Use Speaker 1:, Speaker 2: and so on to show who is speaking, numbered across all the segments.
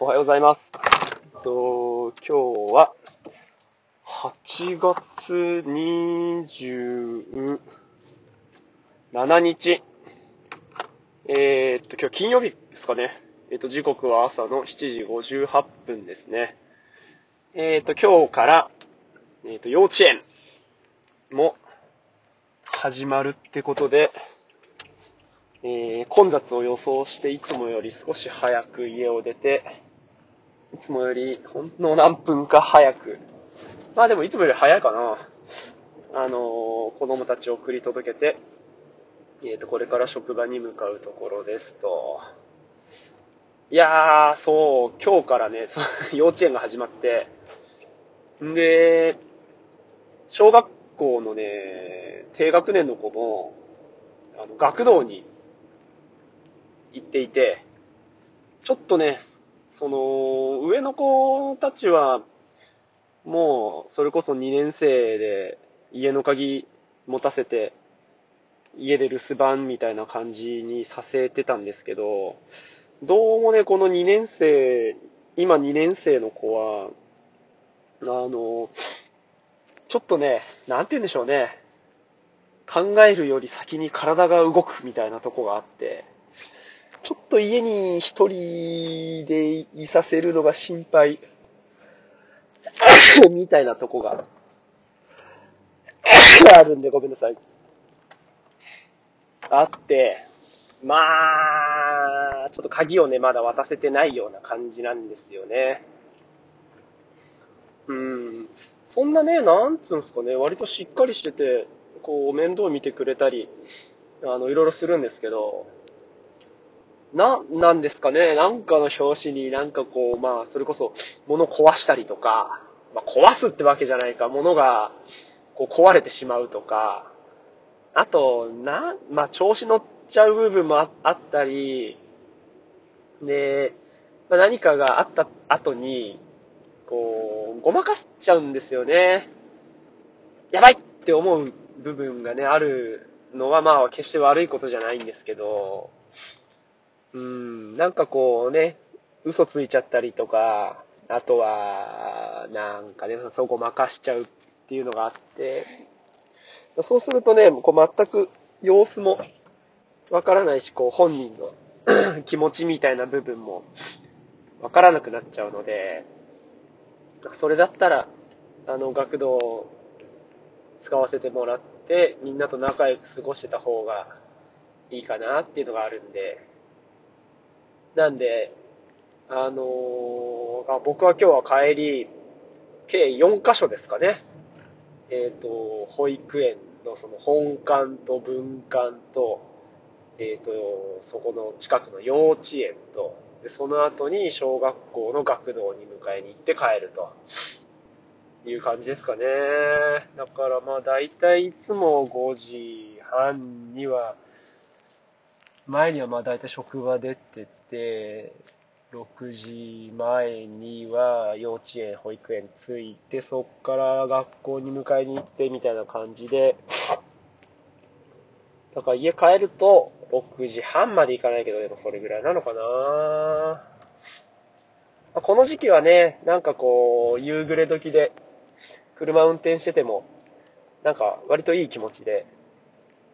Speaker 1: おはようございます。と、今日は、8月27日。えー、っと、今日金曜日ですかね。えっと、時刻は朝の7時58分ですね。えー、っと、今日から、えっと、幼稚園も始まるってことで、えー、混雑を予想していつもより少し早く家を出て、いつもよりほんの何分か早く、まあでもいつもより早いかな。あのー、子供たちを送り届けて、えっ、ー、と、これから職場に向かうところですと。いやー、そう、今日からね、幼稚園が始まって、んで、小学校のね、低学年の子も、あの、学童に行っていて、ちょっとね、その、上の子たちは、もう、それこそ2年生で、家の鍵持たせて、家で留守番みたいな感じにさせてたんですけど、どうもね、この2年生、今2年生の子は、あの、ちょっとね、なんて言うんでしょうね。考えるより先に体が動くみたいなとこがあって、ちょっと家に一人でいさせるのが心配、みたいなとこが、あるんでごめんなさい。あって、まあ、ちょっと鍵をね、まだ渡せてないような感じなんですよね。うん。そんなね、なんつうんですかね、割としっかりしてて、こう、面倒見てくれたり、あの、いろいろするんですけど、な、なんですかね、なんかの表紙になんかこう、まあ、それこそ、物壊したりとか、まあ、壊すってわけじゃないか、物が、こう、壊れてしまうとか、あと、な、まあ、調子乗っちゃう部分もああったり、で、まあ、何かがあった後に、こう、ごまかしちゃうんですよね。やばいって思う部分がね、あるのはまあ決して悪いことじゃないんですけど、うん、なんかこうね、嘘ついちゃったりとか、あとは、なんかね、そうごまかしちゃうっていうのがあって、そうするとね、こう全く様子もわからないし、こう本人の 気持ちみたいな部分もわからなくなっちゃうので、それだったら、あの、学童を使わせてもらって、みんなと仲良く過ごしてた方がいいかなっていうのがあるんで、なんで、あのー、僕は今日は帰り、計4カ所ですかね。えっ、ー、と、保育園のその本館と文館と、えっ、ー、と、そこの近くの幼稚園と、で、その後に小学校の学童に迎えに行って帰ると。いう感じですかね。だからまあ大体いつも5時半には前にはまあ大体職場出てて、6時前には幼稚園、保育園着いて、そっから学校に迎えに行ってみたいな感じで、だから家帰ると6時半まで行かないけど、でもそれぐらいなのかな。この時期はね、なんかこう、夕暮れ時で、車運転してても、なんか割といい気持ちで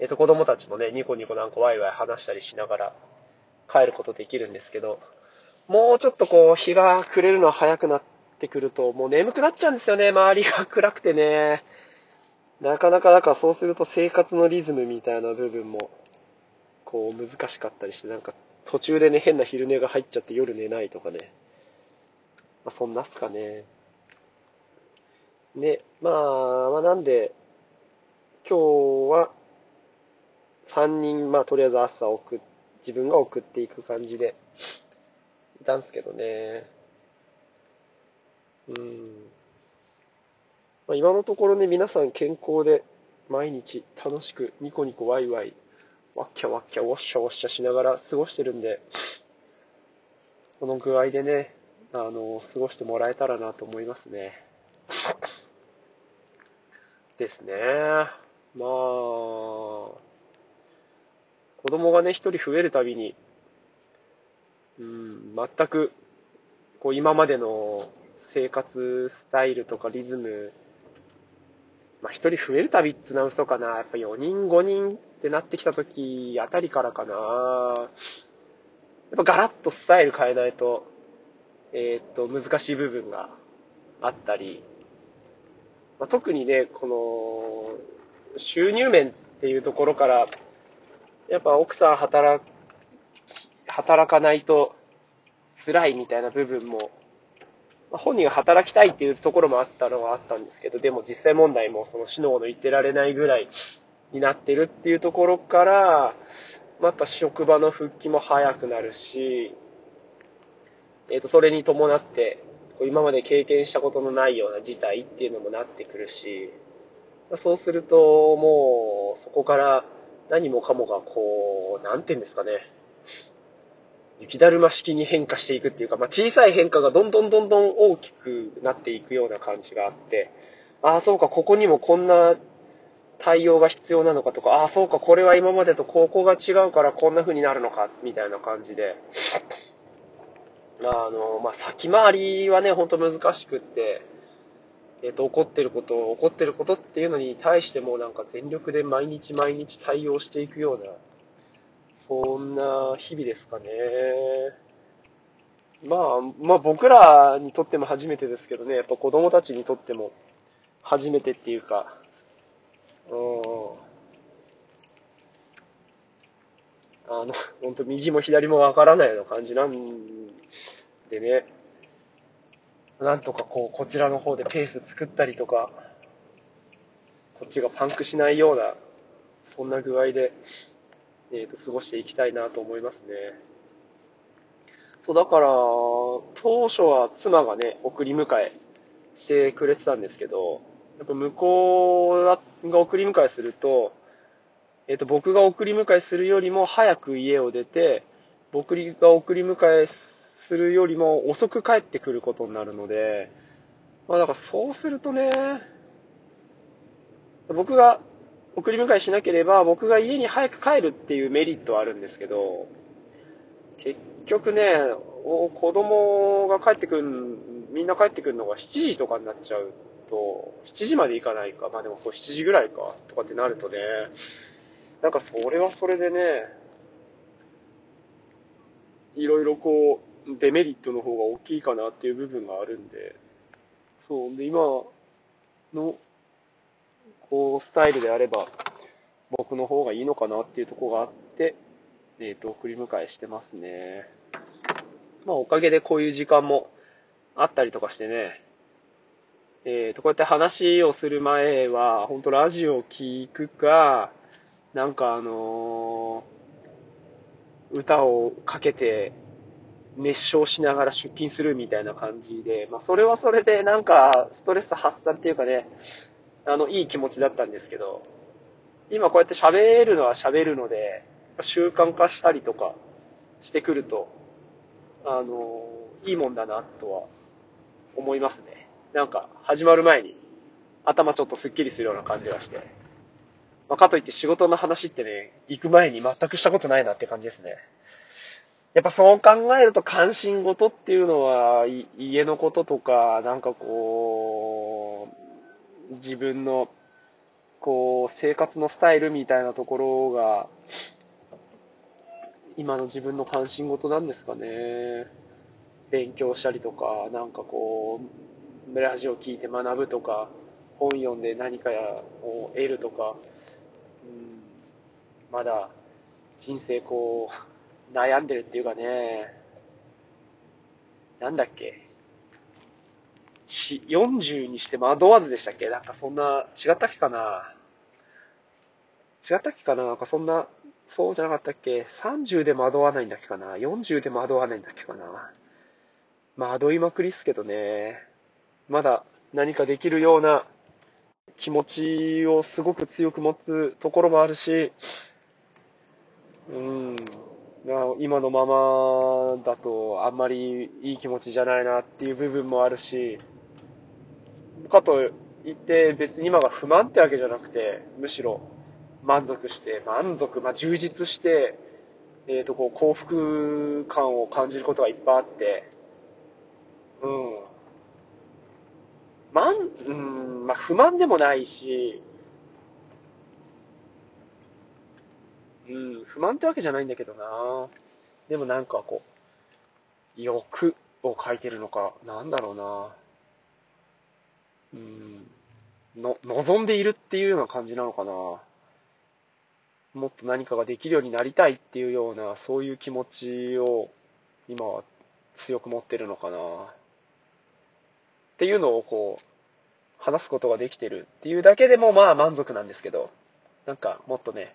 Speaker 1: えっ、と、子供たちもね、ニコニコなんかワイワイ話したりしながら帰ることできるんですけど、もうちょっとこう、日が暮れるのは早くなってくると、もう眠くなっちゃうんですよね、周りが暗くてね。なかなか、だからそうすると生活のリズムみたいな部分も、こう、難しかったりして、なんか途中でね、変な昼寝が入っちゃって夜寝ないとかね。まあ、そんなっすかね。で、まあ、まあ、なんで、今日は、3人、まあ、とりあえず朝送、自分が送っていく感じで、いたんすけどね。うん。まあ、今のところね、皆さん健康で、毎日楽しく、ニコニコワイワイ、ワッキャワッキャ、ウォッシャウォッシャしながら過ごしてるんで、この具合でね、あの、過ごしてもらえたらなと思いますね。ですね。まあ、子供がね、一人増えるたびに、うん、全くこう今までの生活スタイルとかリズム、まあ、一人増えるたびってな嘘かな。やっぱ4人、5人ってなってきた時あたりからかな。やっぱガラッとスタイル変えないと、えー、っと、難しい部分があったり、まあ、特にね、この、収入面っていうところから、やっぱ奥さん働働かないと辛いみたいな部分も、まあ、本人が働きたいっていうところもあったのはあったんですけど、でも実際問題もその死のの言ってられないぐらいになってるっていうところから、まあ、やっぱ職場の復帰も早くなるし、えっ、ー、と、それに伴って、今まで経験したことのないような事態っていうのもなってくるし、そうすると、もう、そこから何もかもがこう、なんて言うんですかね、雪だるま式に変化していくっていうか、まあ、小さい変化がどんどんどんどん大きくなっていくような感じがあって、ああ、そうか、ここにもこんな対応が必要なのかとか、ああ、そうか、これは今までとここが違うからこんな風になるのか、みたいな感じで、あの、まあ、先回りはね、ほんと難しくって、えっ、ー、と、怒ってること、怒ってることっていうのに対してもなんか全力で毎日毎日対応していくような、そんな日々ですかね。まあ、まあ僕らにとっても初めてですけどね、やっぱ子供たちにとっても初めてっていうか、うん。あの、本当右も左もわからないような感じなんでね、なんとかこう、こちらの方でペース作ったりとか、こっちがパンクしないような、そんな具合で、えっ、ー、と、過ごしていきたいなと思いますね。そう、だから、当初は妻がね、送り迎えしてくれてたんですけど、やっぱ向こうが送り迎えすると、えっ、ー、と、僕が送り迎えするよりも早く家を出て、僕が送り迎えするよりも遅く帰ってくることになるので、まあだからそうするとね、僕が送り迎えしなければ僕が家に早く帰るっていうメリットはあるんですけど、結局ね、子供が帰ってくる、みんな帰ってくるのが7時とかになっちゃうと、7時まで行かないか、まあでもそう7時ぐらいか、とかってなるとね、なんかそれはそれでね、いろいろこう、デメリットの方が大きいかなっていう部分があるんで、そう。で、今の、こう、スタイルであれば、僕の方がいいのかなっていうとこがあって、えっ、ー、と、送り迎えしてますね。まあ、おかげでこういう時間もあったりとかしてね、えっ、ー、と、こうやって話をする前は、本当ラジオを聞くか、なんかあのー、歌をかけて熱唱しながら出勤するみたいな感じで、まあ、それはそれでなんか、ストレス発散っていうかね、あの、いい気持ちだったんですけど、今こうやって喋るのは喋るので、習慣化したりとかしてくると、あの、いいもんだなとは思いますね。なんか、始まる前に頭ちょっとスッキリするような感じがして。まあ、かといって仕事の話ってね、行く前に全くしたことないなって感じですね。やっぱそう考えると関心事っていうのは、家のこととか、なんかこう、自分の、こう、生活のスタイルみたいなところが、今の自分の関心事なんですかね。勉強したりとか、なんかこう、ラジオ聞いて学ぶとか、本読んで何かを得るとか、うん、まだ人生こう、悩んでるっていうかね、なんだっけ。40にして惑わずでしたっけなんかそんな、違ったっけかな違ったっけかななんかそんな、そうじゃなかったっけ ?30 で惑わないんだっけかな ?40 で惑わないんだっけかな惑いまくりっすけどね。まだ何かできるような気持ちをすごく強く持つところもあるし、うん、今のままだとあんまりいい気持ちじゃないなっていう部分もあるし、かといって別に今が不満ってわけじゃなくて、むしろ満足して、満足、まあ、充実して、えっ、ー、と、こう幸福感を感じることがいっぱいあって、うん。まん、うん、まあ、不満でもないし、うん、不満ってわけじゃないんだけどな。でもなんかこう、欲を書いてるのか、なんだろうな。うん、の、望んでいるっていうような感じなのかな。もっと何かができるようになりたいっていうような、そういう気持ちを今は強く持ってるのかな。っていうのをこう、話すことができてるっていうだけでもまあ満足なんですけど、なんかもっとね、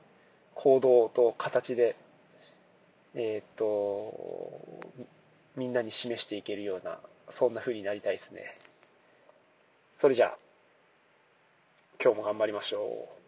Speaker 1: 行動と形で、えー、っと、みんなに示していけるような、そんな風になりたいですね。それじゃあ、今日も頑張りましょう。